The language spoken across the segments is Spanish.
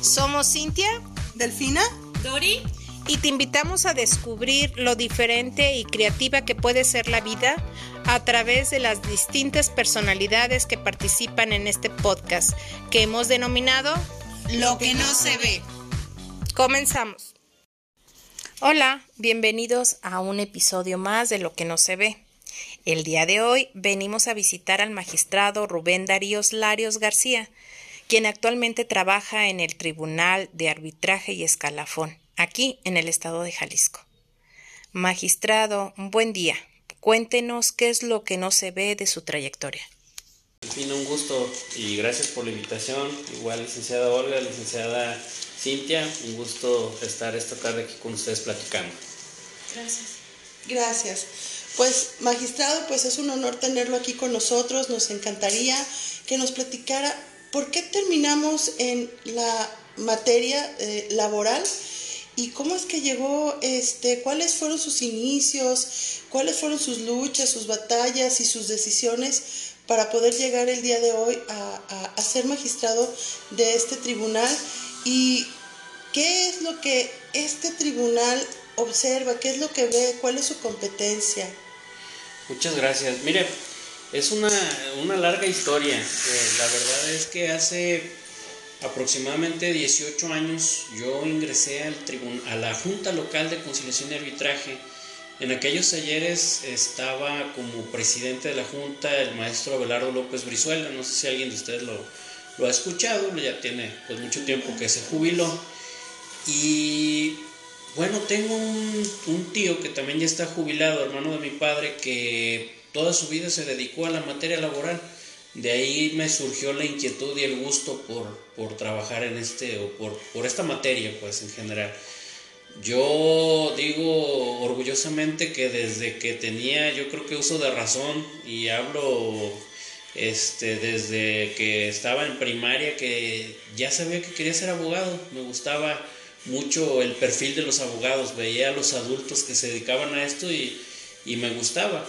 Somos Cintia, Delfina, Dori, y te invitamos a descubrir lo diferente y creativa que puede ser la vida a través de las distintas personalidades que participan en este podcast que hemos denominado Lo que no se ve. Comenzamos. Hola, bienvenidos a un episodio más de Lo que no se ve. El día de hoy venimos a visitar al magistrado Rubén Daríos Larios García, quien actualmente trabaja en el Tribunal de Arbitraje y Escalafón, aquí en el estado de Jalisco. Magistrado, buen día. Cuéntenos qué es lo que no se ve de su trayectoria. En fin, un gusto y gracias por la invitación. Igual, licenciada Olga, licenciada Cintia, un gusto estar esta tarde aquí con ustedes platicando. Gracias. Gracias. Pues, magistrado, pues es un honor tenerlo aquí con nosotros. Nos encantaría que nos platicara por qué terminamos en la materia eh, laboral y cómo es que llegó, este, cuáles fueron sus inicios, cuáles fueron sus luchas, sus batallas y sus decisiones para poder llegar el día de hoy a, ser magistrado de este tribunal y qué es lo que este tribunal observa, qué es lo que ve, cuál es su competencia. Muchas gracias. Mire, es una, una larga historia. La verdad es que hace aproximadamente 18 años yo ingresé al tribun a la Junta Local de Conciliación y Arbitraje. En aquellos ayeres estaba como presidente de la Junta el maestro Abelardo López Brizuela. No sé si alguien de ustedes lo, lo ha escuchado, ya tiene pues, mucho tiempo que se jubiló. Y bueno, tengo un, un, tío que también ya está jubilado, hermano de mi padre, que toda su vida se dedicó a la materia laboral. De ahí me surgió la inquietud y el gusto por, por trabajar en este, o por, por esta materia, pues en general. Yo digo orgullosamente que desde que tenía, yo creo que uso de razón, y hablo este, desde que estaba en primaria, que ya sabía que quería ser abogado, me gustaba mucho el perfil de los abogados, veía a los adultos que se dedicaban a esto y, y, me gustaba.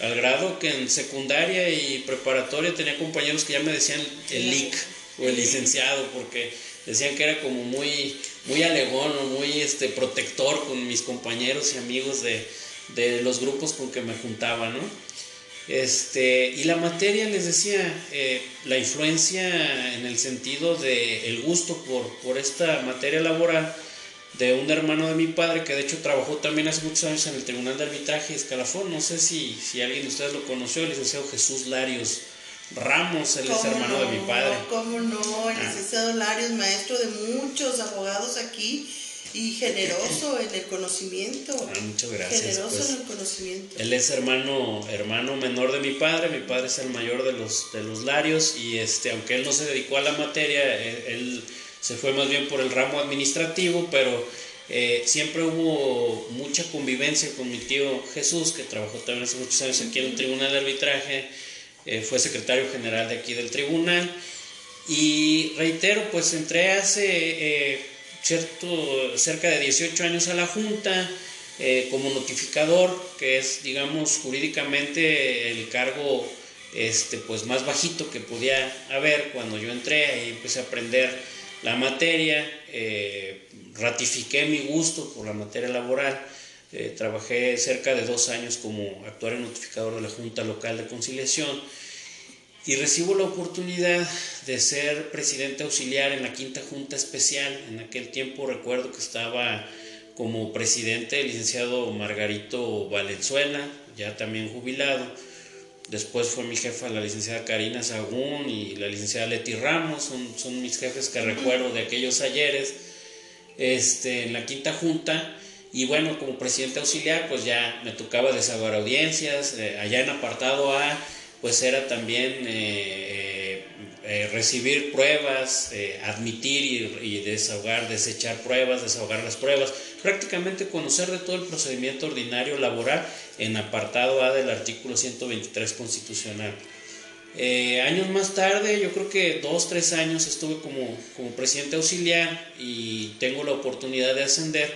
Al grado que en secundaria y preparatoria tenía compañeros que ya me decían el LIC o el licenciado, porque decían que era como muy, muy alegón o muy este, protector con mis compañeros y amigos de, de los grupos con que me juntaba, ¿no? Este, y la materia, les decía, eh, la influencia en el sentido de el gusto por, por esta materia laboral de un hermano de mi padre que de hecho trabajó también hace muchos años en el Tribunal de Arbitraje Escalafón. No sé si, si alguien de ustedes lo conoció, el licenciado Jesús Larios Ramos, él es hermano no, de mi padre. ¿Cómo no? El licenciado ah. Larios, maestro de muchos abogados aquí y generoso en el conocimiento. Ah, muchas gracias. Generoso pues, en el conocimiento. Él es hermano, hermano menor de mi padre, mi padre es el mayor de los, de los Larios y este, aunque él no se dedicó a la materia, él, él se fue más bien por el ramo administrativo, pero eh, siempre hubo mucha convivencia con mi tío Jesús, que trabajó también hace muchos años aquí en el Tribunal de Arbitraje, eh, fue secretario general de aquí del tribunal y reitero, pues entré hace... Eh, cierto, cerca de 18 años a la Junta eh, como notificador, que es, digamos, jurídicamente el cargo este, pues, más bajito que podía haber cuando yo entré y empecé a aprender la materia, eh, ratifiqué mi gusto por la materia laboral, eh, trabajé cerca de dos años como actuario notificador de la Junta Local de Conciliación y recibo la oportunidad de ser presidente auxiliar en la quinta junta especial. En aquel tiempo recuerdo que estaba como presidente el licenciado Margarito Valenzuela, ya también jubilado. Después fue mi jefa la licenciada Karina Sagún y la licenciada Leti Ramos, son, son mis jefes que recuerdo de aquellos ayeres este, en la quinta junta. Y bueno, como presidente auxiliar, pues ya me tocaba desahogar audiencias, eh, allá en apartado A pues era también eh, eh, recibir pruebas, eh, admitir y, y, desahogar, desechar pruebas, desahogar las pruebas, prácticamente conocer de todo el procedimiento ordinario laboral en apartado A del artículo 123 constitucional. años más tarde, yo creo que dos, tres años estuve como, como presidente auxiliar y tengo la oportunidad de ascender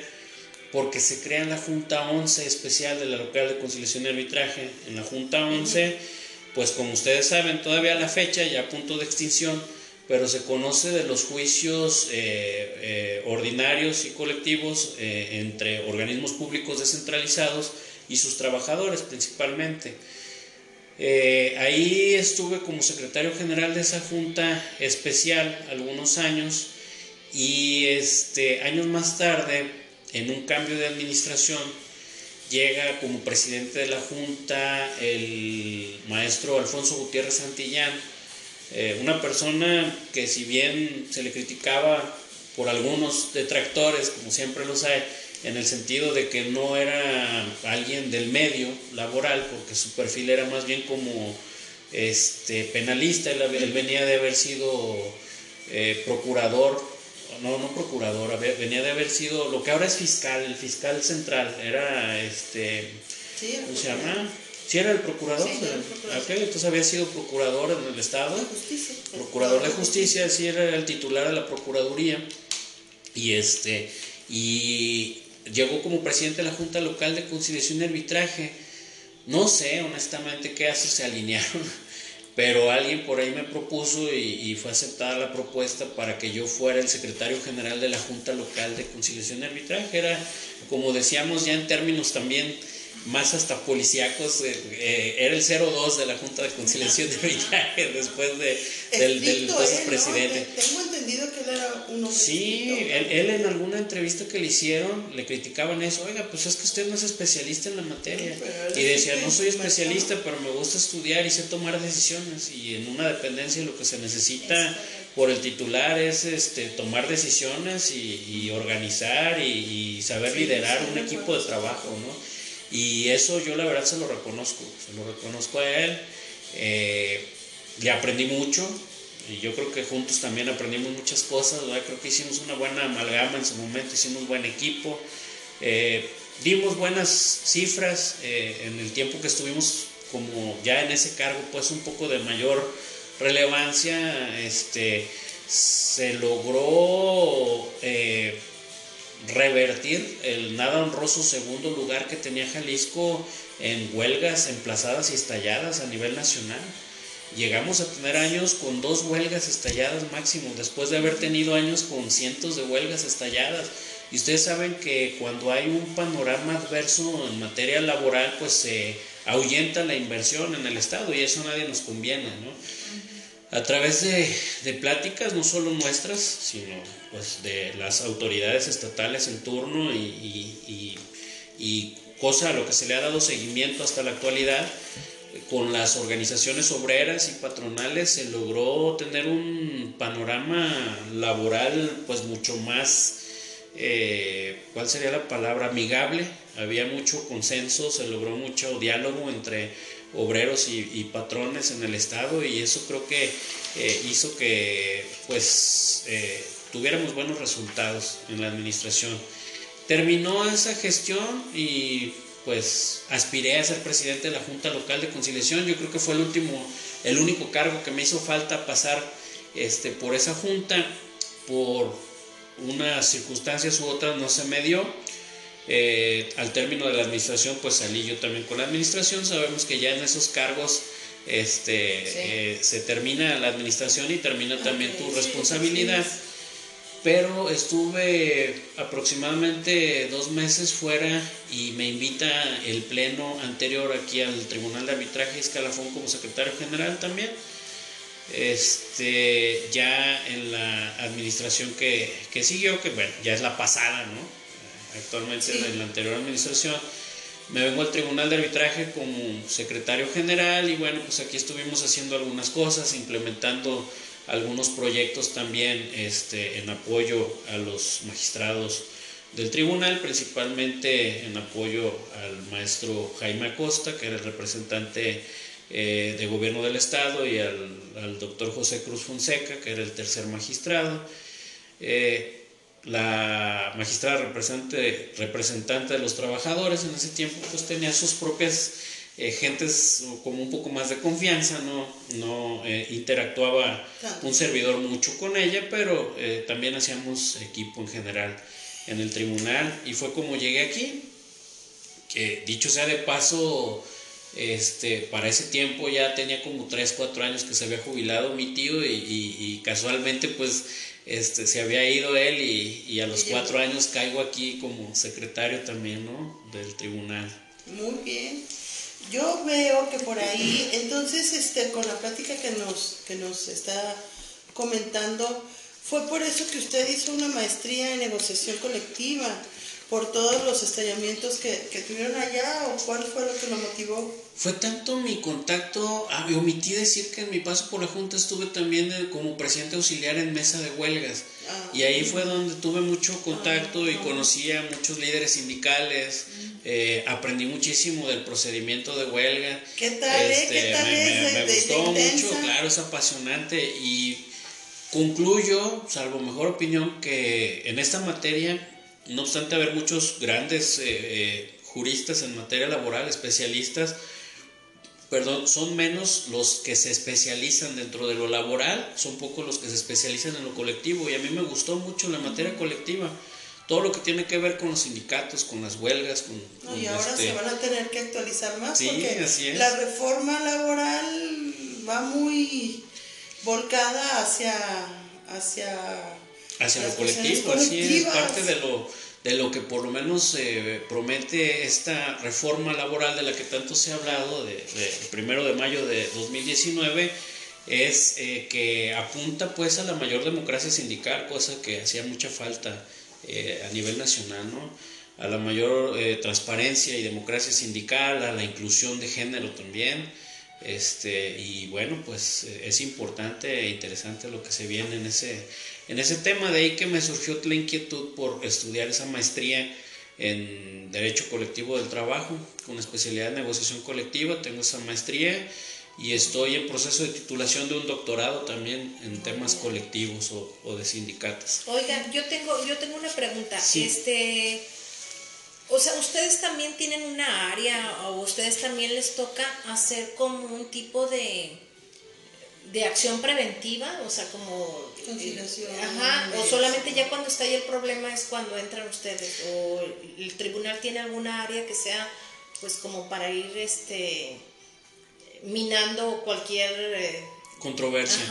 porque se crea en la Junta 11 especial de la local de conciliación y arbitraje. En la Junta 11 pues como ustedes saben, todavía a la fecha, ya a punto de extinción, pero se conoce de los juicios eh, eh, ordinarios y colectivos eh, entre organismos públicos descentralizados y sus trabajadores principalmente. ahí estuve como secretario general de esa junta especial algunos años y este, años más tarde, en un cambio de administración, llega como presidente de la junta el maestro Alfonso Gutiérrez Santillán, eh, una persona que si bien se le criticaba por algunos detractores, como siempre los hay, en el sentido de que no era alguien del medio laboral, porque su perfil era más bien como este, penalista, él, venía de haber sido eh, procurador, no, no procurador, venía de haber sido lo que ahora es fiscal, el fiscal central, era este, ¿cómo se llama? ¿Sí era el procurador? entonces había sido procurador en el Estado. justicia. Procurador de justicia, sí era el titular de la Procuraduría. Y este y llegó como presidente de la Junta Local de Conciliación y Arbitraje. No sé honestamente qué hace, se alinearon, pero alguien por ahí me propuso y, y, fue aceptada la propuesta para que yo fuera el secretario general de la Junta Local de Conciliación y Arbitraje. Era, como decíamos ya en términos también más hasta policíacos, eh, eh, era el 02 de la Junta de Conciliación de Villaje después de, del, del presidente. Era un hombre Sí, él, en alguna entrevista que le hicieron le criticaban eso, oiga, pues es que usted no es especialista en la materia. y decía, no soy especialista, pero me gusta estudiar y sé tomar decisiones. Y en una dependencia lo que se necesita por el titular es este, tomar decisiones y, organizar y, y saber liderar un equipo de trabajo, ¿no? Y eso yo la verdad se lo reconozco, se lo reconozco a él. Eh, le aprendí mucho y yo creo que juntos también aprendimos muchas cosas, creo que hicimos una buena amalgama en su momento, hicimos buen equipo, eh, dimos buenas cifras eh, en el tiempo que estuvimos como ya en ese cargo, pues un poco de mayor relevancia, este, se logró revertir el nada honroso segundo lugar que tenía Jalisco en huelgas emplazadas y estalladas a nivel nacional. Llegamos a tener años con dos huelgas estalladas máximo, después de haber tenido años con cientos de huelgas estalladas. Y ustedes saben que cuando hay un panorama adverso en materia laboral, pues se ahuyenta la inversión en el Estado y eso nadie nos conviene, ¿no? a través de, pláticas, no solo nuestras, sino pues de las autoridades estatales en turno y, cosa a lo que se le ha dado seguimiento hasta la actualidad, con las organizaciones obreras y patronales se logró tener un panorama laboral pues mucho más, eh, ¿cuál sería la palabra? Amigable, había mucho consenso, se logró mucho diálogo entre obreros y, patrones en el estado y eso creo que eh, hizo que pues eh, tuviéramos buenos resultados en la administración. Terminó esa gestión y pues aspiré a ser presidente de la Junta Local de Conciliación. Yo creo que fue el último, el único cargo que me hizo falta pasar este, por esa junta. Por unas circunstancias u otras no se me dio eh, al término de la administración, pues salí yo también con la administración. Sabemos que ya en esos cargos este, eh, se termina la administración y termina también tu responsabilidad. Pero estuve aproximadamente dos meses fuera y me invita el pleno anterior aquí al Tribunal de Arbitraje Escalafón como secretario general también. Este, ya en la administración que, que siguió, que bueno, ya es la pasada, ¿no? actualmente en la anterior administración. Me vengo al Tribunal de Arbitraje como secretario general y bueno, pues aquí estuvimos haciendo algunas cosas, implementando algunos proyectos también este, en apoyo a los magistrados del tribunal, principalmente en apoyo al maestro Jaime Acosta, que era el representante eh, de gobierno del Estado, y al, doctor José Cruz Fonseca, que era el tercer magistrado. Eh, la magistrada representante, representante de los trabajadores en ese tiempo pues tenía sus propias eh, gentes como un poco más de confianza, no, no eh, interactuaba un servidor mucho con ella, pero eh, también hacíamos equipo en general en el tribunal y fue como llegué aquí, que dicho sea de paso, Este, para ese tiempo ya tenía como 3, 4 años que se había jubilado mi tío y, casualmente pues este, se había ido él y, a los 4 años caigo aquí como secretario también, ¿no? Del tribunal. Muy bien. Yo veo que por ahí, entonces, este, con la plática que nos, que nos está comentando, fue por eso que usted hizo una maestría en negociación colectiva por todos los estallamientos que, tuvieron allá o cuál fue lo que lo motivó? Fue tanto mi contacto, ah, omití decir que en mi paso por la Junta estuve también como presidente auxiliar en mesa de huelgas. Ah, y ahí fue donde tuve mucho contacto y ah, conocí a muchos líderes sindicales, eh, aprendí muchísimo del procedimiento de huelga. ¿Qué tal? Eh? ¿Qué este, tal me, me gustó mucho, claro, es apasionante y concluyo, salvo mejor opinión, que en esta materia no obstante haber muchos grandes eh, eh, juristas en materia laboral, especialistas, perdón, son menos los que se especializan dentro de lo laboral, son pocos los que se especializan en lo colectivo y a mí me gustó mucho la materia colectiva. Todo lo que tiene que ver con los sindicatos, con las huelgas, con... y ahora este se van a tener que actualizar más porque la reforma laboral va muy volcada hacia, hacia hacia lo colectivo, así es parte de lo, de lo que por lo menos eh, promete esta reforma laboral de la que tanto se ha hablado, de, primero de mayo de 2019, es eh, que apunta pues a la mayor democracia sindical, cosa que hacía mucha falta eh, a nivel nacional, ¿no? a la mayor transparencia y democracia sindical, a la inclusión de género también. Este, y bueno, pues es importante e interesante lo que se viene en ese, en ese tema, de ahí que me surgió la inquietud por estudiar esa maestría en Derecho Colectivo del Trabajo, con especialidad en negociación colectiva, tengo esa maestría y estoy en proceso de titulación de un doctorado también en temas colectivos o, de sindicatos. Oigan, yo tengo, yo tengo una pregunta. Este, o sea, ustedes también tienen una área o ustedes también les toca hacer como un tipo de de acción preventiva, o sea, como conciliación. Ajá, o solamente ya cuando está ahí el problema es cuando entran ustedes o el tribunal tiene alguna área que sea pues como para ir este minando cualquier eh, controversia.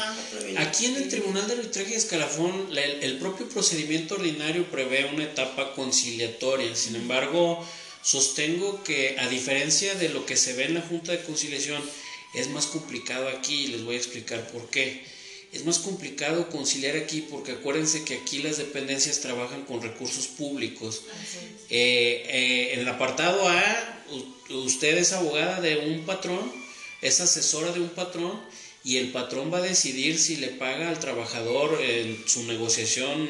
Aquí en el Tribunal de Arbitraje y Escalafón el, el propio procedimiento ordinario prevé una etapa conciliatoria. Sin embargo, sostengo que a diferencia de lo que se ve en la Junta de Conciliación, es más complicado aquí y les voy a explicar por qué. Es más complicado conciliar aquí porque acuérdense que aquí las dependencias trabajan con recursos públicos. Eh, eh, en el apartado A, usted es abogada de un patrón, es asesora de un patrón y el patrón va a decidir si le paga al trabajador en su negociación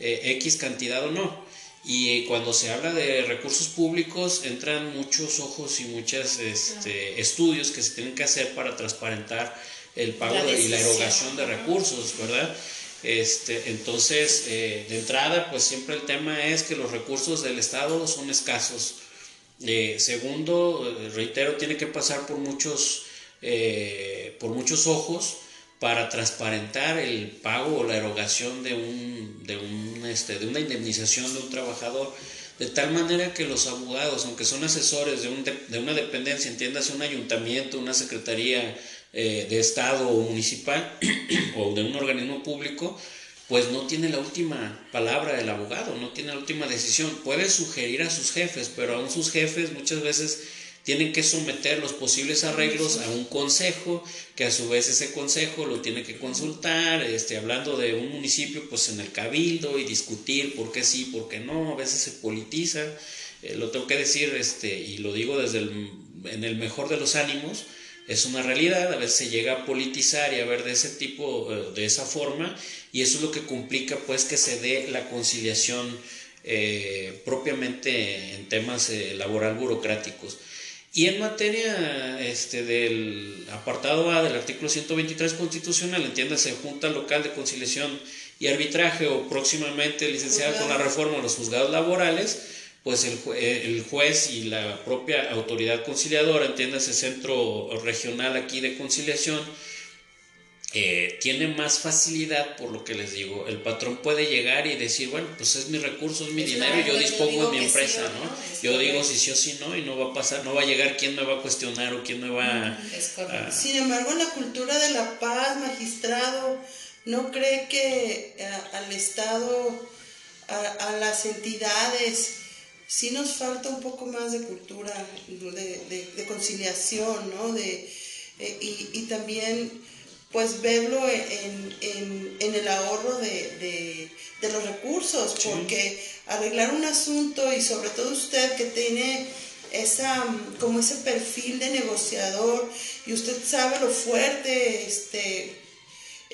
eh, X cantidad o no. Y cuando se habla de recursos públicos entran muchos ojos y muchos este, estudios que se tienen que hacer para transparentar el pago y la erogación de recursos, ¿verdad? Este, entonces, eh, de entrada, pues siempre el tema es que los recursos del Estado son escasos. Eh, segundo, eh, reitero, tiene que pasar por muchos, por muchos ojos para transparentar el pago o la erogación de, un, de, un, este, de una indemnización de un trabajador, de tal manera que los abogados, aunque son asesores de, un de, una dependencia, entiéndase un ayuntamiento, una secretaría eh, de Estado o municipal o de un organismo público, pues no tiene la última palabra el abogado, no tiene la última decisión. Puede sugerir a sus jefes, pero aún sus jefes muchas veces tienen que someter los posibles arreglos a un consejo, que a su vez ese consejo lo tiene que consultar, este, hablando de un municipio, pues en el cabildo y discutir por qué sí, por qué no, a veces se politiza, eh, lo tengo que decir, este, y lo digo desde el, en el mejor de los ánimos, es una realidad, a veces se llega a politizar y a ver de ese tipo, eh, de esa forma, y eso es lo que complica pues que se dé la conciliación eh, propiamente en temas laboral burocráticos. Y en materia este, del apartado A del artículo 123 constitucional, entiéndase, Junta Local de Conciliación y Arbitraje o próximamente licenciada con la reforma de los juzgados laborales, pues el, el, juez y la propia autoridad conciliadora, entiéndase Centro Regional aquí de Conciliación, eh, tiene más facilidad, por lo que les digo, el patrón puede llegar y decir, bueno, pues es mi recurso, es mi dinero y yo dispongo de mi empresa, ¿no? Yo digo si sí o si no y no va a pasar, no va a llegar quién me va a cuestionar o quién me va a... Sin embargo, la cultura de la paz, magistrado, ¿no cree que eh, al Estado, a, las entidades, sí nos falta un poco más de cultura, de, conciliación, ¿no? De, eh, y, y también pues verlo en, en, en el ahorro de, de, los recursos, porque arreglar un asunto y sobre todo usted que tiene esa como ese perfil de negociador y usted sabe lo fuerte este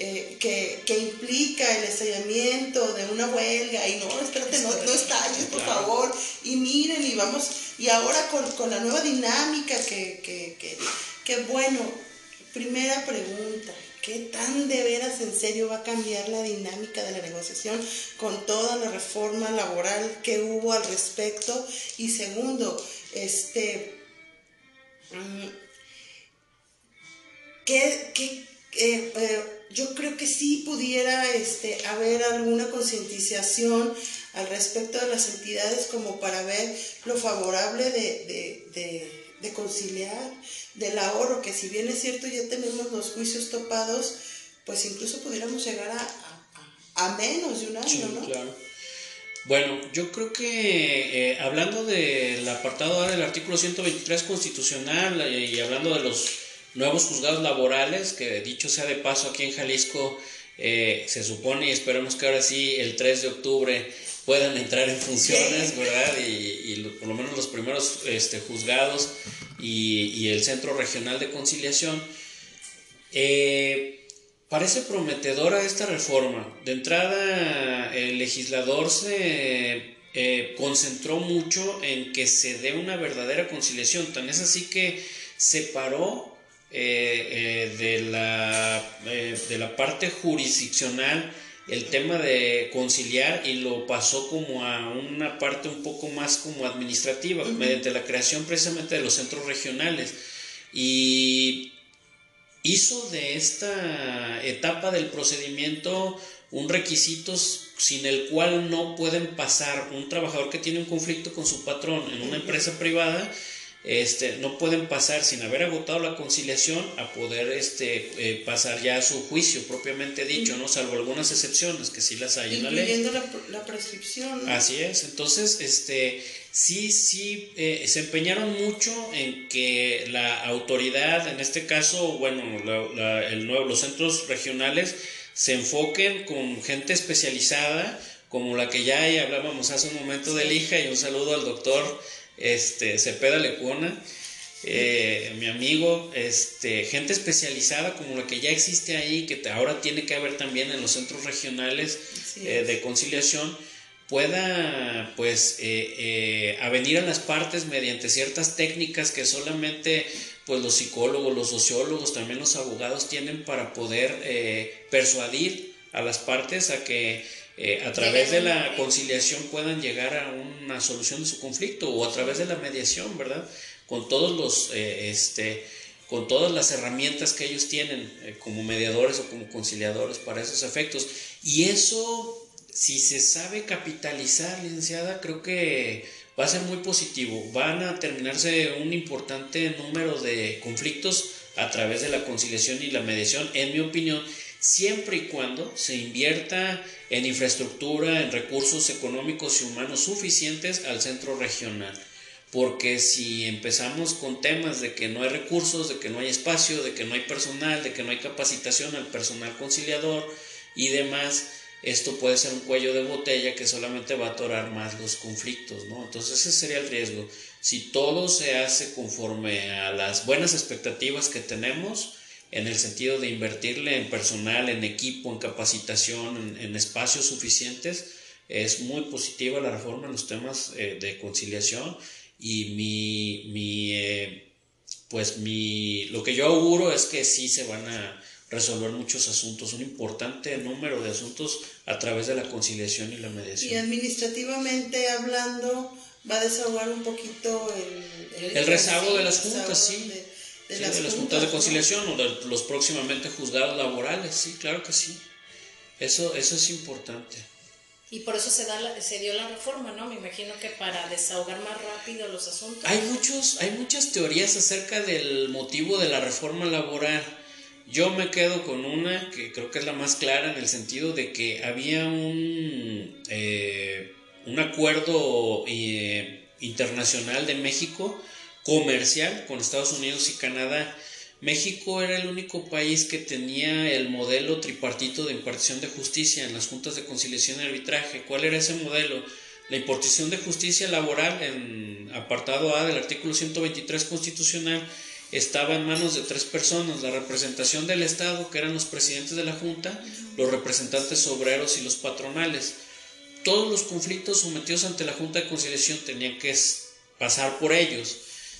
eh, que, que, implica el estallamiento de una huelga y no, espérate, no, no estalles, por favor, y miren, y vamos, y ahora con, con la nueva dinámica que, que, que, que bueno, primera pregunta, ¿Qué tan de veras en serio va a cambiar la dinámica de la negociación con toda la reforma laboral que hubo al respecto? Y segundo, este, mm, ¿qué, eh, eh, yo creo que sí pudiera este, haber alguna concientización al respecto de las entidades como para ver lo favorable de, de conciliar, del ahorro, que si bien es cierto ya tenemos los juicios topados, pues incluso pudiéramos llegar a, a, menos de un año, ¿no? Claro. Bueno, yo creo que eh, hablando del apartado A del artículo 123 constitucional eh, y hablando de los nuevos juzgados laborales, que dicho sea de paso aquí en Jalisco, eh, se supone y esperemos que ahora sí el 3 de octubre puedan entrar en funciones, ¿verdad? Y, y, por lo menos los primeros este, juzgados y, el Centro Regional de Conciliación. Eh, parece prometedora esta reforma. De entrada, el legislador se eh, concentró mucho en que se dé una verdadera conciliación. Tan es así que separó eh, de, la, de la parte jurisdiccional el tema de conciliar y lo pasó como a una parte un poco más como administrativa, mediante la creación precisamente de los centros regionales. Y hizo de esta etapa del procedimiento un requisito sin el cual no pueden pasar un trabajador que tiene un conflicto con su patrón en una empresa privada este, no pueden pasar sin haber agotado la conciliación a poder este, eh, pasar ya a su juicio propiamente dicho, ¿no? Salvo algunas excepciones que sí las hay en la ley. La, la prescripción. Así es, entonces, este, sí, sí, eh, se empeñaron mucho en que la autoridad, en este caso, bueno, el nuevo, los centros regionales, se enfoquen con gente especializada, como la que ya hablábamos hace un momento del IJA, y un saludo al doctor este, Cepeda Lecuona, eh, mi amigo, este, gente especializada como la que ya existe ahí, que ahora tiene que haber también en los centros regionales eh, de conciliación, pueda pues eh, avenir a las partes mediante ciertas técnicas que solamente pues los psicólogos, los sociólogos, también los abogados tienen para poder persuadir a las partes a que eh, a través de la conciliación puedan llegar a una solución de su conflicto o a través de la mediación, ¿verdad? Con todos los, eh, este, con todas las herramientas que ellos tienen eh, como mediadores o como conciliadores para esos efectos. Y eso, si se sabe capitalizar, licenciada, creo que va a ser muy positivo. Van a terminarse un importante número de conflictos a través de la conciliación y la mediación, en mi opinión, siempre y cuando se invierta en infraestructura, en recursos económicos y humanos suficientes al centro regional. Porque si empezamos con temas de que no hay recursos, de que no hay espacio, de que no hay personal, de que no hay capacitación al personal conciliador y demás, esto puede ser un cuello de botella que solamente va a atorar más los conflictos, ¿no? Entonces ese sería el riesgo. Si todo se hace conforme a las buenas expectativas que tenemos, en el sentido de invertirle en personal, en equipo, en capacitación, en, espacios suficientes, es muy positiva la reforma en los temas eh, de conciliación y mi, mi eh, pues mi, lo que yo auguro es que sí se van a resolver muchos asuntos, un importante número de asuntos a través de la conciliación y la mediación. Y administrativamente hablando, va a desahogar un poquito el, el, rezago de las juntas, sí de, las, juntas, de conciliación o de los próximamente juzgados laborales, sí, claro que sí. Eso, eso es importante. Y por eso se, da se dio la reforma, ¿no? Me imagino que para desahogar más rápido los asuntos. Hay, muchos, hay muchas teorías acerca del motivo de la reforma laboral. Yo me quedo con una que creo que es la más clara en el sentido de que había un, eh, un acuerdo eh, internacional de México comercial con Estados Unidos y Canadá México era el único país que tenía el modelo tripartito de impartición de justicia en las juntas de conciliación y arbitraje. ¿Cuál era ese modelo? La impartición de justicia laboral en apartado A del artículo 123 constitucional estaba en manos de tres personas, la representación del Estado, que eran los presidentes de la Junta, los representantes obreros y los patronales. Todos los conflictos sometidos ante la Junta de Conciliación tenían que pasar por ellos,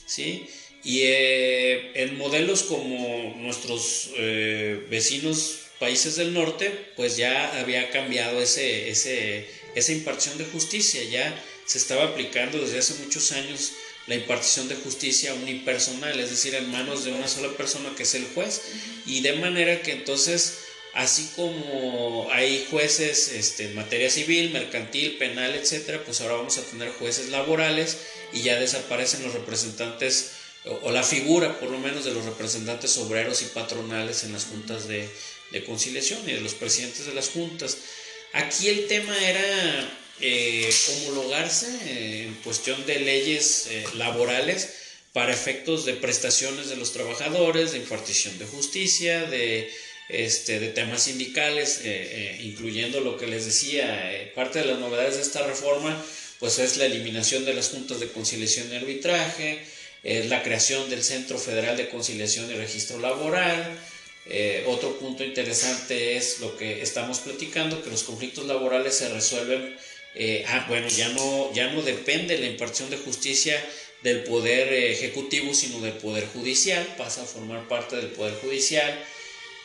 ¿sí? Y eh, en modelos como nuestros eh, vecinos países del norte, pues ya había cambiado ese, ese, esa impartición de justicia, ya se estaba aplicando desde hace muchos años la impartición de justicia unipersonal, es decir, en manos de una sola persona que es el juez, y de manera que entonces, así como hay jueces este, en materia civil, mercantil, penal, etcétera, pues ahora vamos a tener jueces laborales y ya desaparecen los representantes o, la figura por lo menos de los representantes obreros y patronales en las juntas de, conciliación y de los presidentes de las juntas. Aquí el tema era eh, homologarse eh, en cuestión de leyes eh, laborales para efectos de prestaciones de los trabajadores, de impartición de justicia, de, este, de temas sindicales, incluyendo lo que les decía, parte de las novedades de esta reforma pues es la eliminación de las juntas de conciliación y arbitraje, es la creación del Centro Federal de Conciliación y Registro Laboral. Eh, otro punto interesante es lo que estamos platicando, que los conflictos laborales se resuelven, eh, ah, bueno, ya no, ya no depende la impartición de justicia del poder ejecutivo, sino del poder judicial, pasa a formar parte del poder judicial.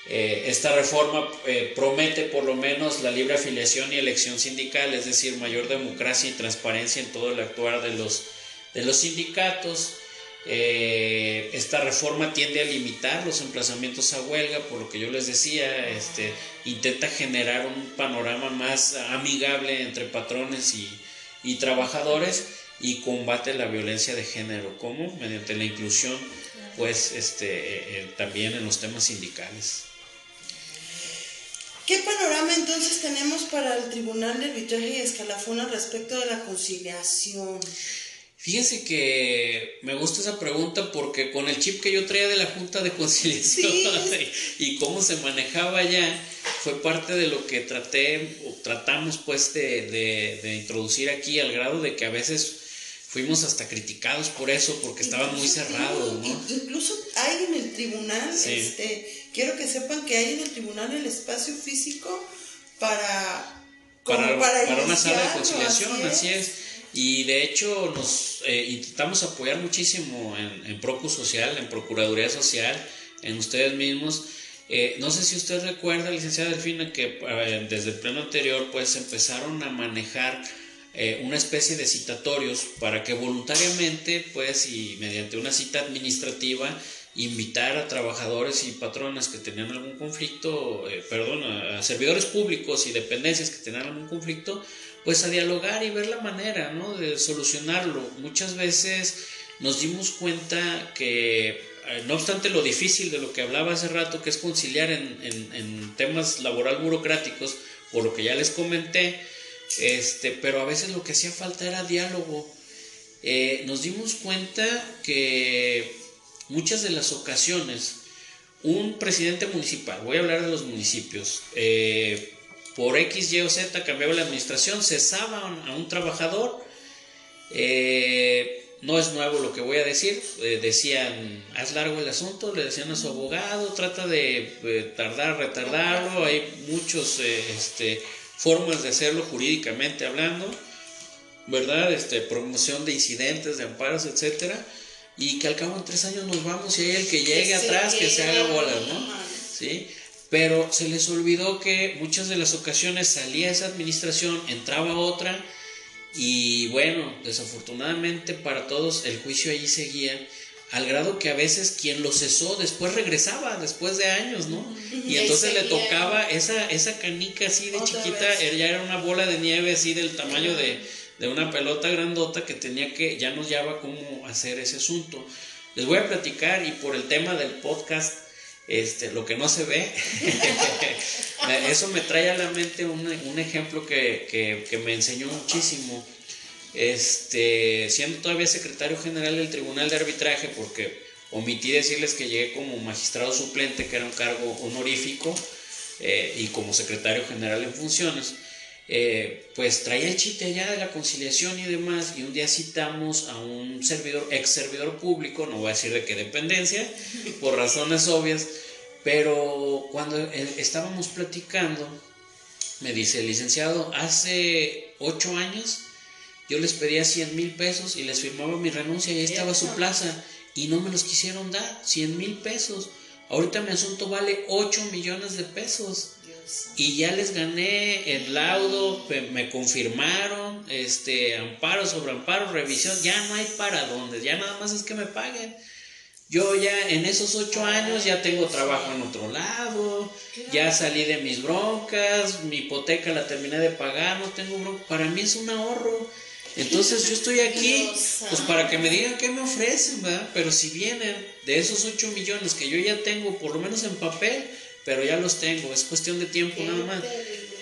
Eh, esta reforma promete por lo menos la libre afiliación y elección sindical, es decir, mayor democracia y transparencia en todo el actuar de los, de los sindicatos. Eh, esta reforma tiende a limitar los emplazamientos a huelga, por lo que yo les decía, este, intenta generar un panorama más amigable entre patrones y, trabajadores y combate la violencia de género, como mediante la inclusión, pues, este, eh, eh, también en los temas sindicales. ¿Qué panorama entonces tenemos para el Tribunal de Arbitraje y Escalafón respecto de la conciliación? Fíjense que me gusta esa pregunta porque con el chip que yo traía de la Junta de Conciliación y, cómo se manejaba ya, fue parte de lo que traté o tratamos pues de, de, introducir aquí al grado de que a veces fuimos hasta criticados por eso porque estaban muy cerrados, ¿no? Incluso hay en el tribunal, este, quiero que sepan que hay en el tribunal el espacio físico para... Para, para, una sala de conciliación, así es. Y de hecho nos eh, intentamos apoyar muchísimo en, en Procu Social, en Procuraduría Social, en ustedes mismos. Eh, no sé si usted recuerda, licenciada Delfina, que eh, desde el pleno anterior pues empezaron a manejar una especie de citatorios para que voluntariamente pues y mediante una cita administrativa invitar a trabajadores y patronas que tenían algún conflicto, perdón, a servidores públicos y dependencias que tenían algún conflicto pues a dialogar y ver la manera, ¿no? De solucionarlo. Muchas veces nos dimos cuenta que, eh, no obstante lo difícil de lo que hablaba hace rato, que es conciliar en, en, temas laboral burocráticos, por lo que ya les comenté, este, pero a veces lo que hacía falta era diálogo. Eh, nos dimos cuenta que muchas de las ocasiones un presidente municipal, voy a hablar de los municipios, eh, por X, Y o Z cambiaba la administración, cesaba a un trabajador. Eh, no es nuevo lo que voy a decir. Decían, haz largo el asunto, le decían a su abogado, trata de tardar, retardarlo. Hay muchas este, formas de hacerlo jurídicamente hablando, ¿verdad? Este, promoción de incidentes, de amparos, etcétera. Y que al cabo de tres años nos vamos y hay el que llegue atrás, que se haga bolas, ¿no? ¿Sí? pero se les olvidó que muchas de las ocasiones salía esa administración, entraba otra y bueno, desafortunadamente para todos el juicio allí seguía al grado que a veces quien lo cesó después regresaba, después de años, ¿no? Y entonces le tocaba esa, esa canica así de chiquita, ya era una bola de nieve así del tamaño de, de una pelota grandota que tenía que, ya nos llevaba cómo hacer ese asunto. Les voy a platicar y por el tema del podcast, este, lo que no se ve, eso me trae a la mente un, un ejemplo que, que, que me enseñó muchísimo este, siendo todavía secretario general del Tribunal de Arbitraje, porque omití decirles que llegué como magistrado suplente, que era un cargo honorífico, eh, y como secretario general en funciones, eh, pues traía el chiste allá de la conciliación y demás, y un día citamos a un servidor, ex servidor público, no voy a decir de qué dependencia, por razones obvias, pero cuando eh, estábamos platicando, me dice el licenciado, hace ocho años yo les pedía 100 mil pesos y les firmaba mi renuncia y ahí estaba su plaza y no me los quisieron dar, 100 mil pesos. Ahorita mi asunto vale 8 millones de pesos. Y ya les gané el laudo, me confirmaron, este, amparo sobre amparo, revisión, ya no hay para dónde, ya nada más es que me paguen. Yo ya en esos ocho años ya tengo trabajo en otro lado, ya salí de mis broncas, mi hipoteca la terminé de pagar, no tengo bronca. Para mí es un ahorro. Entonces yo estoy aquí pues para que me digan qué me ofrecen, ¿verdad? Pero si vienen de esos 8 millones que yo ya tengo, por lo menos en papel, pero ya los tengo, es cuestión de tiempo nada más.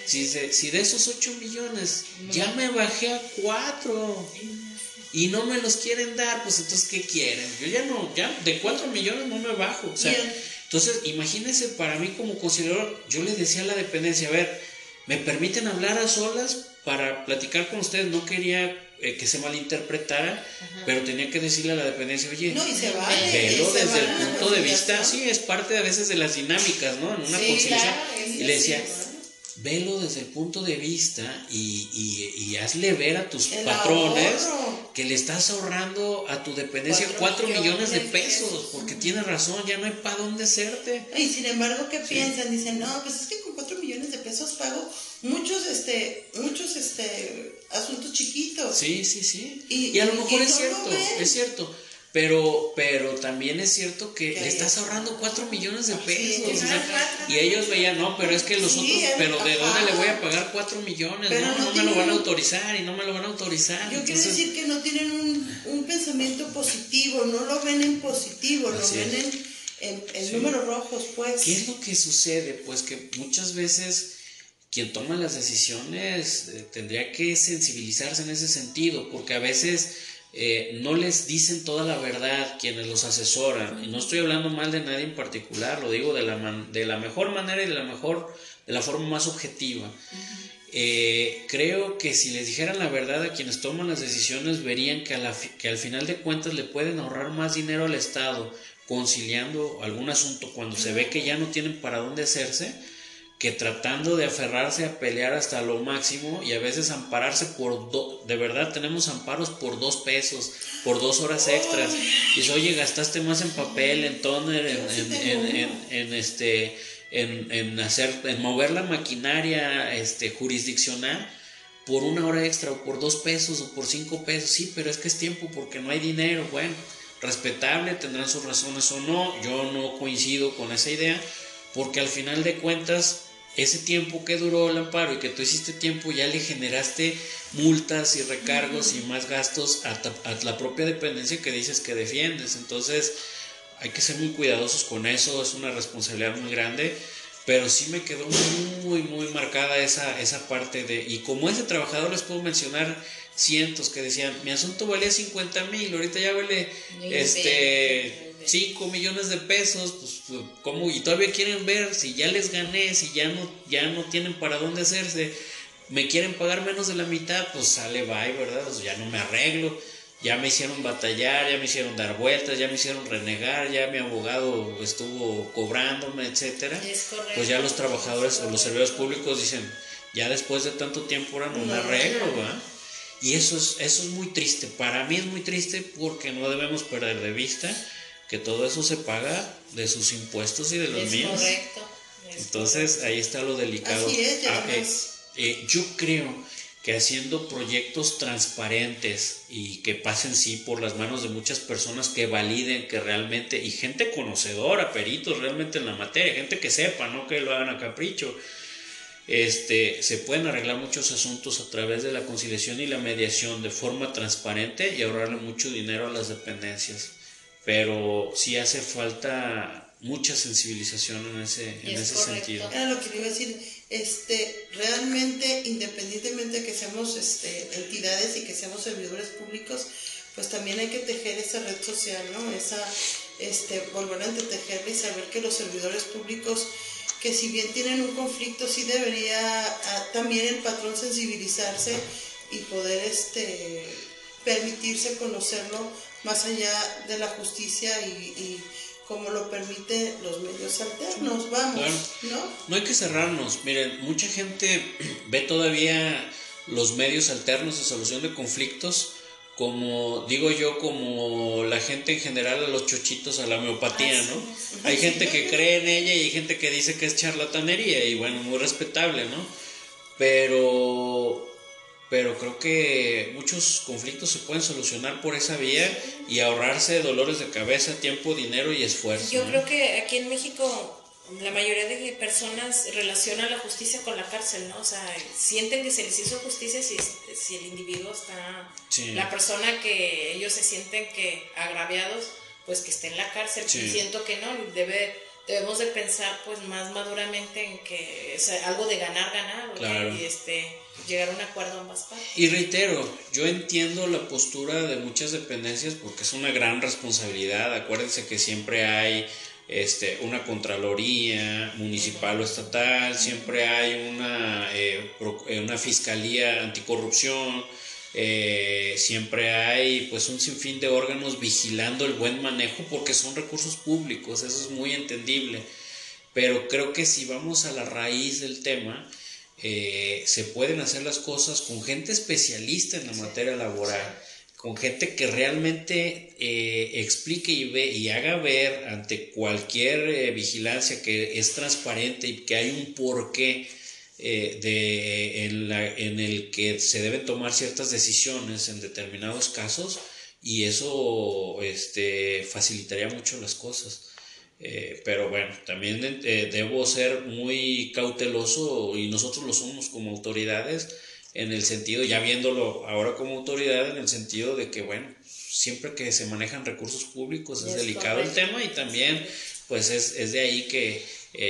Si de, si de esos 8 millones ya me bajé a 4 y no me los quieren dar, pues entonces ¿qué quieren? Yo ya no, ya de 4 millones no me bajo. O sea, entonces imagínense para mí como conciliador, yo le decía a la dependencia, a ver, ¿me permiten hablar a solas? Para platicar con ustedes, no quería eh, que se malinterpretara, pero tenía que decirle a la dependencia, oye, no, y se velo desde el punto de vista, sí, es parte a veces de las dinámicas, ¿no? En una conciliación. y le decía, velo desde el punto de vista y, y, hazle ver a tus patrones que le estás ahorrando a tu dependencia cuatro millones, de pesos, porque tiene razón, ya no hay para dónde hacerte. Y sin embargo, ¿qué piensan? Dicen, no, pues es que con cuatro millones de pesos pago muchos este muchos este asuntos chiquitos. Sí sí sí. Y, a lo mejor es cierto es cierto. Pero pero también es cierto que le estás ahorrando cuatro millones de pesos y ellos veían no pero es que los otros pero de dónde le voy a pagar cuatro millones no, no, me lo van a autorizar y no me lo van a autorizar yo quiero decir que no tienen un, un, pensamiento positivo no lo ven en positivo lo ven en, en, números rojos pues. Qué es lo que sucede pues que muchas veces quien toma las decisiones eh, tendría que sensibilizarse en ese sentido, porque a veces eh, no les dicen toda la verdad quienes los asesoran. Y no estoy hablando mal de nadie en particular, lo digo de la, de la mejor manera y de la mejor, de la forma más objetiva. Eh, creo que si les dijeran la verdad a quienes toman las decisiones, verían que, que al final de cuentas le pueden ahorrar más dinero al Estado conciliando algún asunto cuando se ve que ya no tienen para dónde hacerse que tratando de aferrarse a pelear hasta lo máximo y a veces ampararse por dos, de verdad tenemos amparos por dos pesos, por dos horas extras. Y dice, oye, gastaste más en papel, en toner, en, este, en, hacer, en mover la maquinaria este, jurisdiccional por una hora extra o por dos pesos o por cinco pesos. Sí, pero es que es tiempo porque no hay dinero. Bueno, respetable, tendrán sus razones o no. Yo no coincido con esa idea porque al final de cuentas ese tiempo que duró el amparo y que tú hiciste tiempo ya le generaste multas y recargos y más gastos a, la propia dependencia que dices que defiendes. Entonces hay que ser muy cuidadosos con eso, es una responsabilidad muy grande, pero sí me quedó muy, muy marcada esa, esa parte de... Y como ese trabajador les puedo mencionar cientos que decían, mi asunto valía 50 mil, ahorita ya vale este... 5 millones de pesos, pues, ¿cómo? Y todavía quieren ver si ya les gané, si ya no, ya no tienen para dónde hacerse, me quieren pagar menos de la mitad, pues sale bye, ¿verdad? Pues ya no me arreglo, ya me hicieron batallar, ya me hicieron dar vueltas, ya me hicieron renegar, ya mi abogado estuvo cobrándome, etcétera. Pues ya los trabajadores o los servidores públicos dicen, ya después de tanto tiempo ahora no me arreglo, ¿verdad? Y eso es, eso es muy triste. Para mí es muy triste porque no debemos perder de vista que todo eso se paga de sus impuestos y de los míos. Correcto. Entonces ahí está lo delicado. Así es, ah, eh, eh, yo creo que haciendo proyectos transparentes y que pasen sí por las manos de muchas personas que validen que realmente, y gente conocedora, peritos realmente en la materia, gente que sepa, no que lo hagan a capricho, este, se pueden arreglar muchos asuntos a través de la conciliación y la mediación de forma transparente y ahorrarle mucho dinero a las dependencias. Pero sí hace falta mucha sensibilización en ese, en ese sentido. Era lo que le iba a decir, este, realmente, independientemente de que seamos este, entidades y que seamos servidores públicos, pues también hay que tejer esa red social, ¿no? Esa, este, volver a tejerla y saber que los servidores públicos, que si bien tienen un conflicto, sí debería ah, también el patrón sensibilizarse y poder este, permitirse conocerlo más allá de la justicia y como lo permite los medios alternos, vamos, ¿no? No hay que cerrarnos. Miren, mucha gente ve todavía los medios alternos de solución de conflictos como digo yo como la gente en general a los chochitos a la homeopatía, ah, ¿no? Hay gente que cree en ella y hay gente que dice que es charlatanería y bueno, muy respetable, ¿no? Pero pero creo que muchos conflictos se pueden solucionar por esa vía y ahorrarse dolores de cabeza, tiempo, dinero y esfuerzo. Yo creo que aquí en México la mayoría de personas relacionan la justicia con la cárcel, ¿no? O sea, sienten que se les hizo justicia si, si el individuo está, la persona que ellos se sienten que agraviados, pues que esté en la cárcel. Y siento que no, debe debemos de pensar pues más maduramente en que es algo de ganar, ganar, y este, llegar a un acuerdo ambas partes. Y reitero, yo entiendo la postura de muchas dependencias porque es una gran responsabilidad, acuérdense que siempre hay este, una contraloría municipal o estatal, siempre hay una, eh, eh, fiscalía anticorrupción, eh, siempre hay pues un sinfín de órganos vigilando el buen manejo porque son recursos públicos, eso es muy entendible. Pero creo que si vamos a la raíz del tema, eh, se pueden hacer las cosas con gente especialista en la materia laboral, con gente que realmente eh, explique y, ve, y haga ver ante cualquier vigilancia que es transparente y que hay un porqué eh, de, en, el que se deben tomar ciertas decisiones en determinados casos y eso este, facilitaría mucho las cosas. Eh, pero bueno, también eh, debo ser muy cauteloso y nosotros lo somos como autoridades en el sentido, ya viéndolo ahora como autoridad, en el sentido de que, bueno, siempre que se manejan recursos públicos es, delicado el tema y también pues es, es de ahí que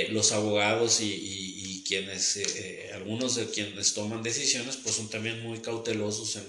los abogados y quienes, eh, eh, algunos de quienes toman decisiones, pues son también muy cautelosos en,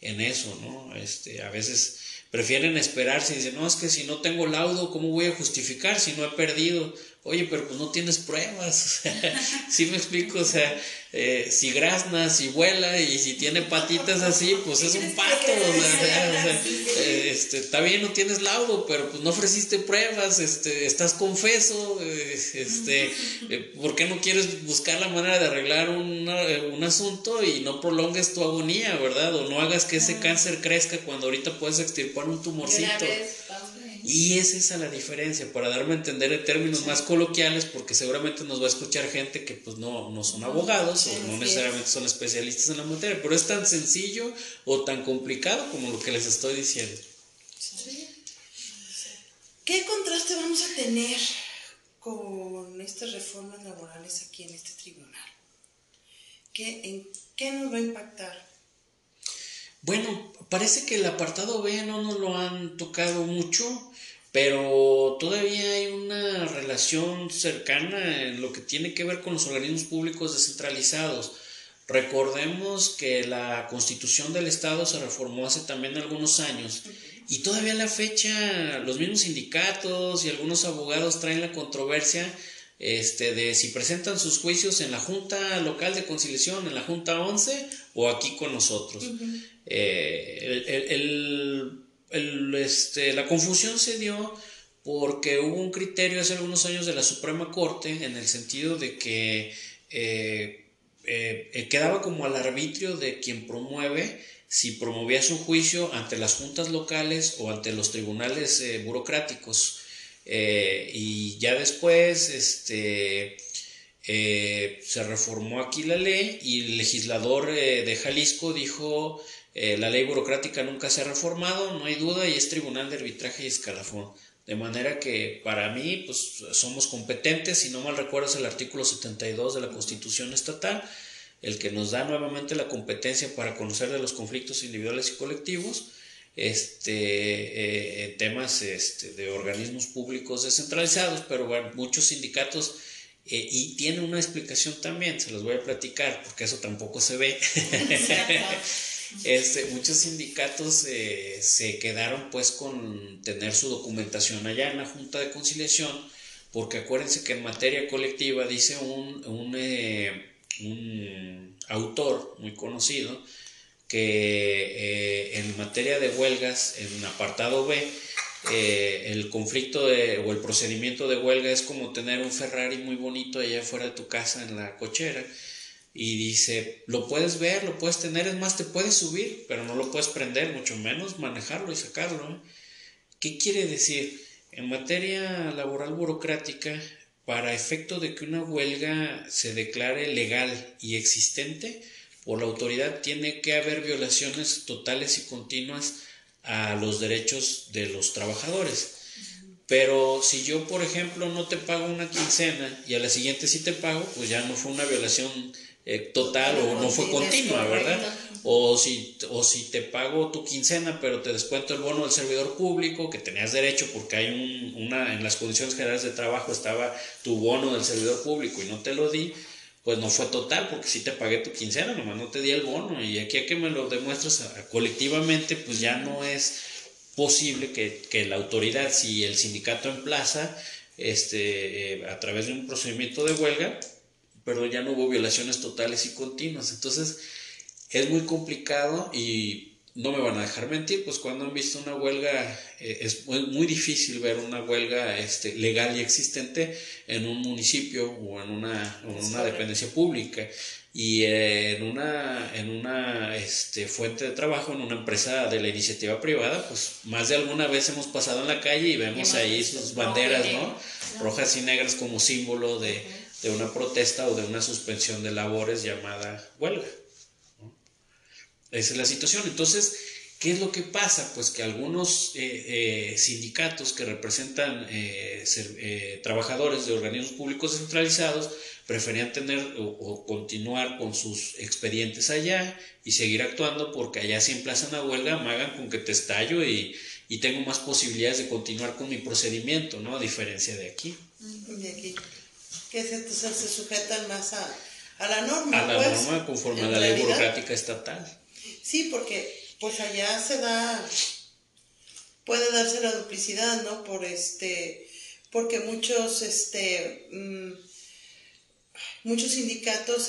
en eso, ¿no? Este, a veces prefieren esperarse y dicen, no, es que si no tengo laudo, ¿cómo voy a justificar si no he perdido? Oye, pero pues no tienes pruebas, ¿sí me explico? O sea, eh, si grazna, si vuela y si tiene patitas así, pues es un pato, o sea, eh, este, está bien, no tienes laudo, pero pues no ofreciste pruebas, este, estás confeso, eh, este, ¿por qué no quieres buscar la manera de arreglar un asunto y no prolongues tu agonía, verdad? O no hagas que ese cáncer crezca cuando ahorita puedes extirpar un tumorcito. Y es esa la diferencia, para darme a entender en términos más coloquiales, porque seguramente nos va a escuchar gente que pues no, no son abogados o no necesariamente son especialistas en la materia, pero es tan sencillo o tan complicado como lo que les estoy diciendo. ¿Qué contraste vamos a tener con estas reformas laborales aquí en este tribunal? ¿Qué, ¿En qué nos va a impactar? Bueno, parece que el apartado B no nos lo han tocado mucho, pero todavía hay una relación cercana en lo que tiene que ver con los organismos públicos descentralizados. Recordemos que la constitución del Estado se reformó hace también algunos años y todavía a la fecha los mismos sindicatos y algunos abogados traen la controversia este, de si presentan sus juicios en la Junta Local de Conciliación, en la Junta 11 o aquí con nosotros. Eh, este, la confusión se dio porque hubo un criterio hace algunos años de la Suprema Corte en el sentido de que eh, eh, quedaba como al arbitrio de quien promueve si promovía su juicio ante las juntas locales o ante los tribunales burocráticos. Y ya después, este, eh, se reformó aquí la ley y el legislador eh, de Jalisco dijo eh, la ley burocrática nunca se ha reformado, no hay duda, y es tribunal de arbitraje y escalafón. De manera que para mí pues, somos competentes, si no mal recuerdo es el artículo 72 de la Constitución Estatal, el que nos da nuevamente la competencia para conocer de los conflictos individuales y colectivos este, en temas este, de organismos públicos descentralizados, pero bueno, muchos sindicatos eh, y tiene una explicación también, se los voy a platicar, porque eso tampoco se ve. este, muchos sindicatos eh, se quedaron pues con tener su documentación allá en la Junta de Conciliación, porque acuérdense que en materia colectiva dice un, un, eh, un autor muy conocido que en materia de huelgas, en apartado B, eh, el conflicto o el procedimiento de huelga es como tener un Ferrari muy bonito allá fuera de tu casa en la cochera y dice, lo puedes ver, lo puedes tener, es más, te puedes subir, pero no lo puedes prender, mucho menos manejarlo y sacarlo. ¿eh? ¿Qué quiere decir? En materia laboral burocrática, para efecto de que una huelga se declare legal y existente, por la autoridad tiene que haber violaciones totales y continuas a los derechos de los trabajadores. Pero si yo, por ejemplo, no te pago una quincena y a la siguiente sí te pago, pues ya no fue una violación eh, total o no fue continua, ¿verdad? O si, o si te pago tu quincena, pero te descuento el bono del servidor público, que tenías derecho porque hay un, una, en las condiciones generales de trabajo estaba tu bono del servidor público y no te lo di, pues no fue total, porque sí te pagué tu quincena, nomás no te di el bono, y aquí a que me lo demuestras colectivamente, pues ya no es posible que, la autoridad, si el sindicato emplaza, este, eh, a través de un procedimiento de huelga, pero ya no hubo violaciones totales y continuas. Entonces, es muy complicado y no me van a dejar mentir, pues cuando han visto una huelga, eh, es muy, difícil ver una huelga este, legal y existente en un municipio o en una, una dependencia pública y en una, en una este, fuente de trabajo, en una empresa de la iniciativa privada, pues más de alguna vez hemos pasado en la calle y vemos ahí sus banderas, ¿no? Rojas y negras como símbolo de, de una protesta o de una suspensión de labores llamada huelga. Esa es la situación. Entonces, ¿qué es lo que pasa? Pues que algunos eh, eh, sindicatos que representan eh, trabajadores de organismos públicos descentralizados preferían tener o, continuar con sus expedientes allá y seguir actuando porque allá si emplazan a huelga, me hagan con que te estallo y, tengo más posibilidades de continuar con mi procedimiento, ¿no? A diferencia de aquí. De aquí. Que se, se, sujetan más a, la norma. A la pues, norma conforme a la ley burocrática estatal. Sí, porque pues allá se da, puede darse la duplicidad, ¿no? Por este, porque muchos, este, mm, muchos sindicatos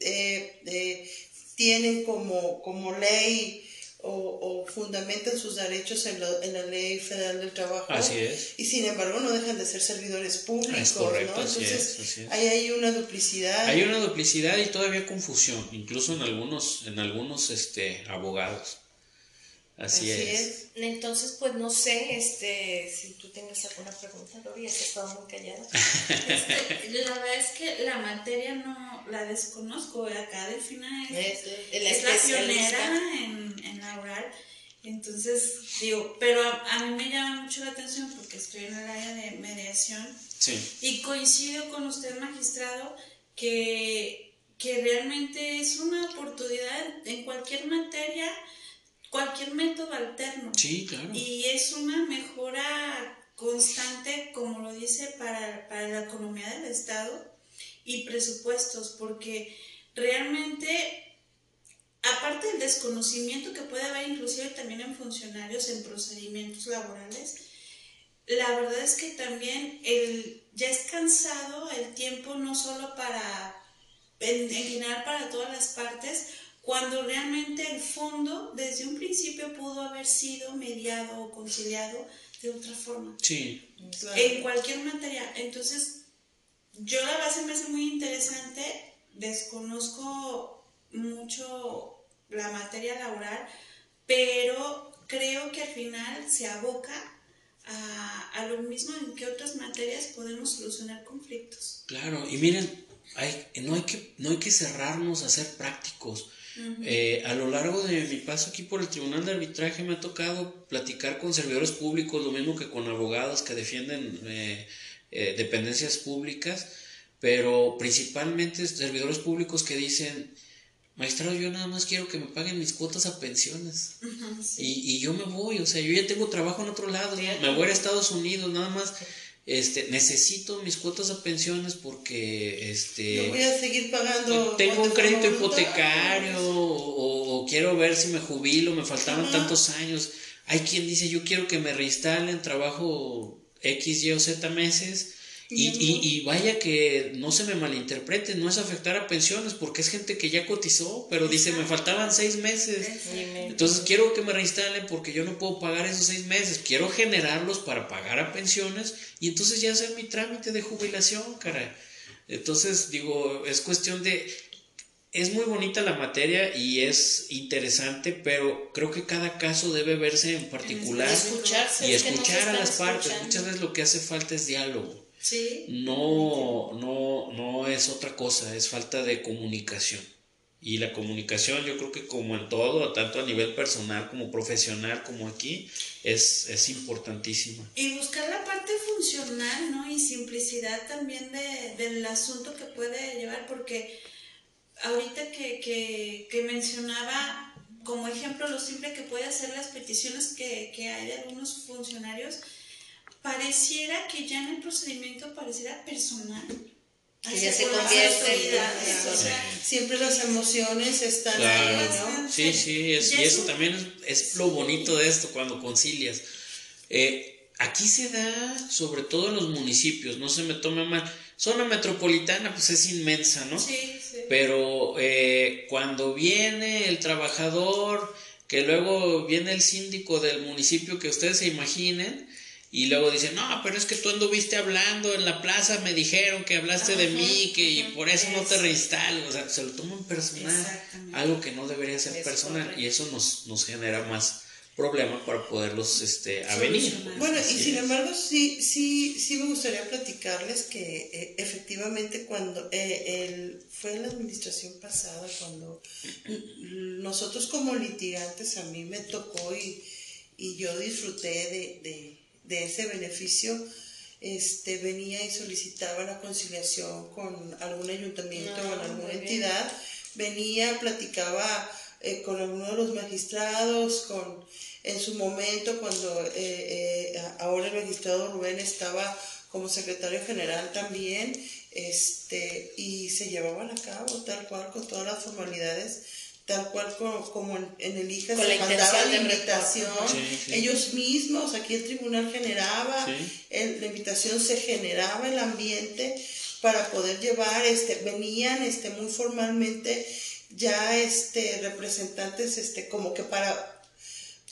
eh, eh, tienen como, como ley o, fundamentan sus derechos en, la ley federal del trabajo. Así es. Y sin embargo no dejan de ser servidores públicos. Es correcto, ¿no? Entonces, ahí hay una duplicidad. Hay una duplicidad y todavía confusión, incluso en algunos, en algunos este, abogados. Así, es. Entonces, pues no sé, este, si tú tienes alguna pregunta, Lori, has estado muy callada. Este, la verdad es que la materia no la desconozco. Acá Delfina es, es, la pionera en, en laboral. Entonces, digo, pero a, mí me llama mucho la atención porque estoy en el área de mediación. Sí. Y coincido con usted, magistrado, que, que realmente es una oportunidad en cualquier materia cualquier método alterno. Sí, claro. Y es una mejora constante, como lo dice, para, para la economía del Estado y presupuestos, porque realmente, aparte del desconocimiento que puede haber inclusive también en funcionarios, en procedimientos laborales, la verdad es que también el, ya es cansado el tiempo no solo para, en, en para todas las partes, cuando realmente el fondo desde un principio pudo haber sido mediado o conciliado de otra forma. Sí. En cualquier materia. Entonces, yo la base me hace muy interesante, desconozco mucho la materia laboral, pero creo que al final se aboca a, a lo mismo en que otras materias podemos solucionar conflictos. Claro, y miren, hay, no, hay que, no hay que cerrarnos a ser prácticos. Eh, a lo largo de mi paso aquí por el Tribunal de Arbitraje me ha tocado platicar con servidores públicos, lo mismo que con abogados que defienden eh, eh, dependencias públicas, pero principalmente servidores públicos que dicen, Magistrado, yo nada más quiero que me paguen mis cuotas a pensiones. y, y, yo me voy, o sea, yo ya tengo trabajo en otro lado, me voy a Estados Unidos, nada más este, necesito mis cuotas a pensiones porque este voy a seguir pagando tengo un crédito hipotecario o, quiero ver si me jubilo me faltaban tantos años. Hay quien dice yo quiero que me reinstalen trabajo X, Y o Z meses y, y, y, vaya que no se me malinterprete, no es afectar a pensiones, porque es gente que ya cotizó, pero dice, me faltaban seis meses. Entonces quiero que me reinstalen porque yo no puedo pagar esos seis meses. Quiero generarlos para pagar a pensiones y entonces ya hacer mi trámite de jubilación, cara. Entonces, digo, es cuestión de... Es muy bonita la materia y es interesante, pero creo que cada caso debe verse en particular y escuchar a las partes. Muchas veces lo que hace falta es diálogo. No, no, no es otra cosa, es falta de comunicación. Y la comunicación yo creo que como en todo, tanto a nivel personal como profesional como aquí, es, es importantísima. Y buscar la parte funcional, ¿no? Y simplicidad también de, del asunto que puede llevar, porque ahorita que, que, que mencionaba como ejemplo lo simple que puede hacer las peticiones que, que hay de algunos funcionarios, pareciera que ya en el procedimiento pareciera personal. Que ya se convierte siempre las emociones están ahí, ¿no? Sí, sí, y eso también es, lo bonito de esto cuando concilias. Eh, aquí se da, sobre todo en los municipios, no se me tome mal. Zona metropolitana, pues es inmensa, ¿no? Sí, sí. Pero eh, cuando viene el trabajador, que luego viene el síndico del municipio que ustedes se imaginen, y luego dicen, no, pero es que tú anduviste hablando en la plaza, me dijeron que hablaste de mí, que y por eso no te reinstalo. O sea, se lo toman personal, algo que no debería ser personal, y eso nos, nos genera más problemas para poderlos este, avenir. Bueno, y sin embargo, sí, sí, sí me gustaría platicarles que eh, efectivamente cuando eh, el, fue en la administración pasada, cuando nosotros como litigantes a mí me tocó y, y yo disfruté de de ese beneficio este, venía y solicitaba la conciliación con algún ayuntamiento o ah, alguna entidad, venía, platicaba eh, con alguno de los magistrados, con en su momento cuando eh, eh, ahora el magistrado Rubén estaba como secretario general también, este, y se llevaban a cabo tal cual con todas las formalidades tal cual como, en, el IJA se mandaba la invitación, ellos mismos, aquí el tribunal generaba, la invitación se generaba el ambiente para poder llevar, este, venían este, muy formalmente ya este, representantes este, como que para,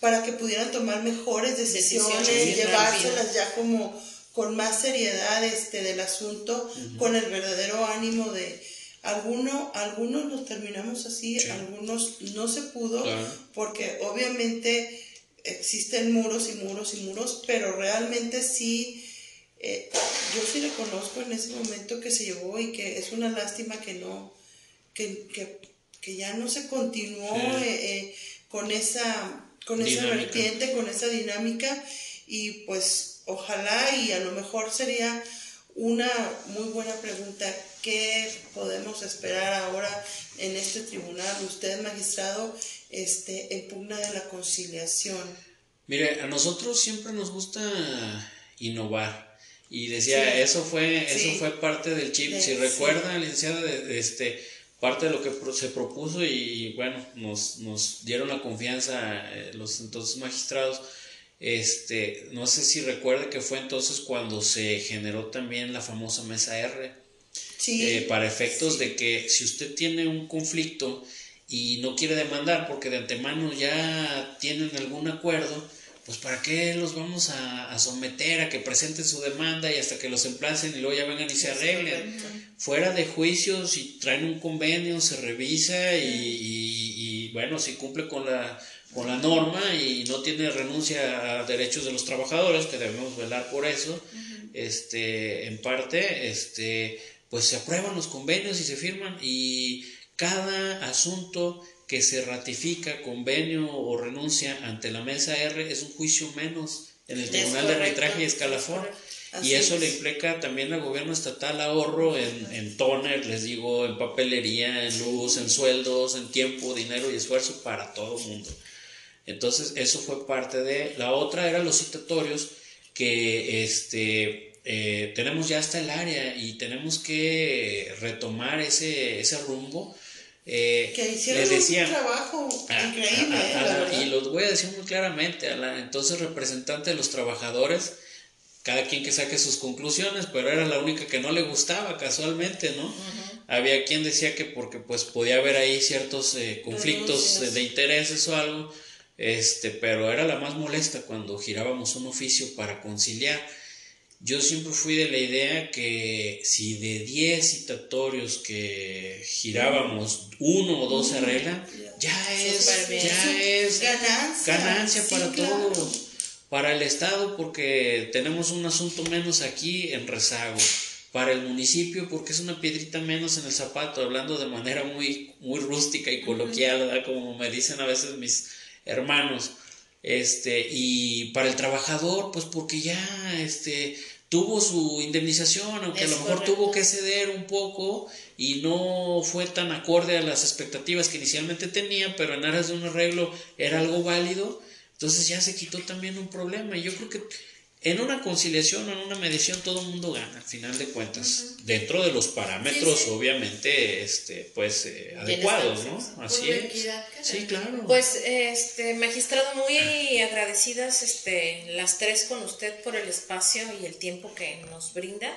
para que pudieran tomar mejores decisiones, llevárselas ya como con más seriedad este, del asunto, con el verdadero ánimo de, algunos, algunos los terminamos así, algunos no se pudo, porque obviamente existen muros y muros y muros, pero realmente sí, eh, yo sí reconozco en ese momento que se llevó y que es una lástima que no, que, que, ya no se continuó eh, eh, con esa, con esa vertiente, con esa dinámica, y pues ojalá y a lo mejor sería una muy buena pregunta. ¿Qué podemos esperar ahora en este tribunal? Usted, magistrado, este, en pugna de la conciliación. Mire, a nosotros siempre nos gusta innovar. Y decía, eso fue eso fue parte del chip. si recuerda, licenciada, este, parte de lo que se propuso y, bueno, nos, nos dieron la confianza eh, los entonces magistrados este, no sé si recuerde que fue entonces cuando se generó también la famosa mesa R. Eh, para efectos de que si usted tiene un conflicto y no quiere demandar porque de antemano ya tienen algún acuerdo, pues para qué los vamos a, someter a que presenten su demanda y hasta que los emplacen y luego ya vengan y se arreglen. Fuera de juicio, si traen un convenio, se revisa y bueno, si cumple con la con la norma y no tiene renuncia a derechos de los trabajadores, que debemos velar por eso, este, en parte, este, pues se aprueban los convenios y se firman y cada asunto que se ratifica, convenio o renuncia ante la mesa R es un juicio menos en el Tribunal de Arbitraje y Escalafón. Y eso le implica también al gobierno estatal ahorro en, en toner, les digo, en papelería, en luz, en sueldos, en tiempo, dinero y esfuerzo para todo el mundo. Entonces, eso fue parte de. La otra era los citatorios, que este, eh, tenemos ya hasta el área y tenemos que retomar ese, ese rumbo. Eh, que hicieron un trabajo increíble. y lo voy a decir muy claramente, a la entonces representante de los trabajadores, cada quien que saque sus conclusiones, pero era la única que no le gustaba casualmente, ¿no? Había quien decía que porque pues podía haber ahí ciertos eh, conflictos de intereses o algo, este, pero era la más molesta cuando girábamos un oficio para conciliar. Yo siempre fui de la idea que si de 10 citatorios que girábamos, uno o dos se arreglan, ya es, ya es ganancia, para todos, para el Estado porque tenemos un asunto menos aquí en rezago, para el municipio porque es una piedrita menos en el zapato, hablando de manera muy, muy rústica y coloquial, como me dicen a veces mis hermanos. Este, y para el trabajador, pues porque ya este, tuvo su indemnización, aunque a lo mejor tuvo que ceder un poco y no fue tan acorde a las expectativas que inicialmente tenía, pero en aras de un arreglo era algo válido, entonces ya se quitó también un problema. Y yo creo que en una conciliación o en una medición todo el mundo gana, al final de cuentas, dentro de los parámetros obviamente este pues eh, adecuados, ¿no? Así es. Sí, claro. Pues este magistrado muy agradecidas este las tres con usted por el espacio y el tiempo que nos brinda.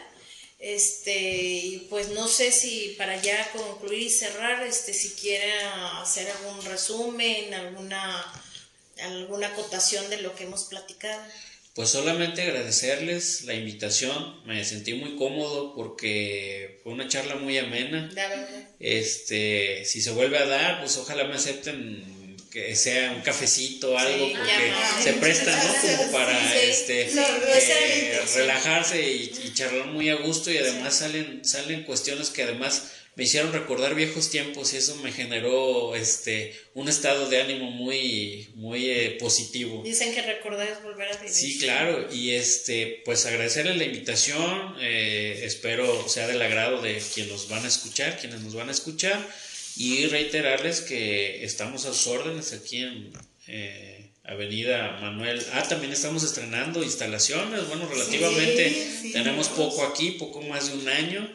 Este, y pues no sé si para ya concluir y cerrar, este si quiere hacer algún resumen, alguna alguna acotación de lo que hemos platicado. Pues solamente agradecerles la invitación, me sentí muy cómodo porque fue una charla muy amena. Este, si se vuelve a dar, pues ojalá me acepten que sea un cafecito, algo, porque se presta, ¿no? Como para este eh, relajarse y, y, charlar muy a gusto y además salen, salen cuestiones que además me hicieron recordar viejos tiempos y eso me generó este un estado de ánimo muy muy eh, positivo. Dicen que recordar es volver a vivir. Sí, claro, y este pues agradecerles la invitación, eh, espero sea del agrado de quienes nos van a escuchar, quienes nos van a escuchar y reiterarles que estamos a sus órdenes aquí en eh, Avenida Manuel. Ah, también estamos estrenando instalaciones, bueno, relativamente tenemos poco aquí, poco más de un año.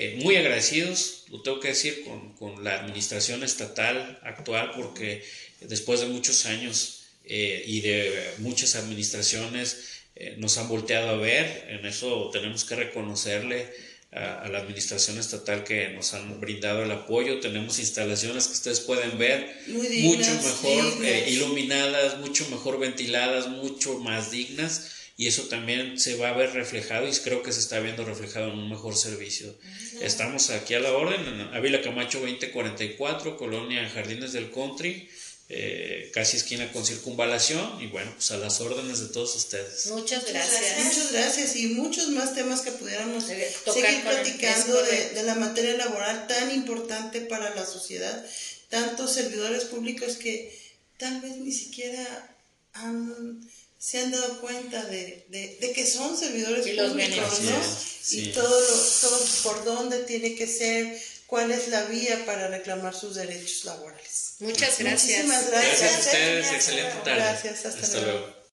Eh, muy agradecidos, lo tengo que decir, con, con, la administración estatal actual, porque después de muchos años eh, y de muchas administraciones eh, nos han volteado a ver, en eso tenemos que reconocerle a, a, la administración estatal que nos han brindado el apoyo, tenemos instalaciones que ustedes pueden ver mucho mejor iluminadas, mucho mejor ventiladas, mucho más dignas y eso también se va a ver reflejado y creo que se está viendo reflejado en un mejor servicio. Estamos aquí a la orden en Ávila Camacho 2044, Colonia Jardines del Country, eh, casi esquina con circunvalación y bueno, pues a las órdenes de todos ustedes. Muchas gracias. Muchas gracias y muchos más temas que pudiéramos seguir platicando de, de la materia laboral tan importante para la sociedad, tantos servidores públicos que tal vez ni siquiera han se han dado cuenta de, de, que son servidores públicos, ¿no? Y todo, todo por dónde tiene que ser, cuál es la vía para reclamar sus derechos laborales. Muchas gracias. Muchísimas gracias. Gracias a ustedes, excelente tarde. Gracias, hasta, luego.